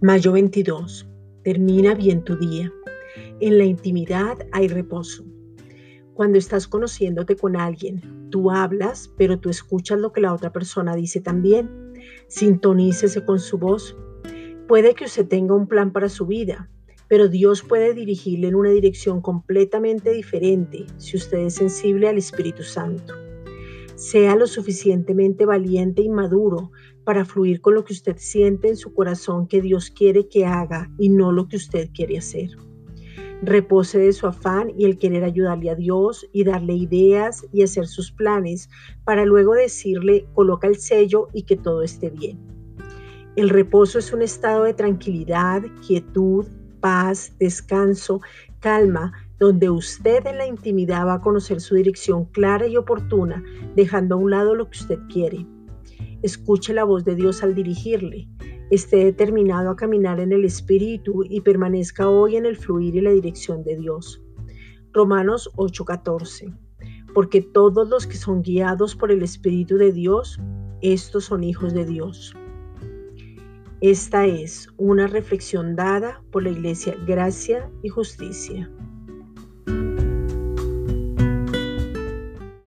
Mayo 22. Termina bien tu día. En la intimidad hay reposo. Cuando estás conociéndote con alguien, tú hablas, pero tú escuchas lo que la otra persona dice también. Sintonícese con su voz. Puede que usted tenga un plan para su vida, pero Dios puede dirigirle en una dirección completamente diferente si usted es sensible al Espíritu Santo. Sea lo suficientemente valiente y maduro para fluir con lo que usted siente en su corazón que Dios quiere que haga y no lo que usted quiere hacer. Repose de su afán y el querer ayudarle a Dios y darle ideas y hacer sus planes para luego decirle coloca el sello y que todo esté bien. El reposo es un estado de tranquilidad, quietud, paz, descanso, calma, donde usted en la intimidad va a conocer su dirección clara y oportuna, dejando a un lado lo que usted quiere. Escuche la voz de Dios al dirigirle. Esté determinado a caminar en el Espíritu y permanezca hoy en el fluir y la dirección de Dios. Romanos 8:14. Porque todos los que son guiados por el Espíritu de Dios, estos son hijos de Dios. Esta es una reflexión dada por la Iglesia Gracia y Justicia.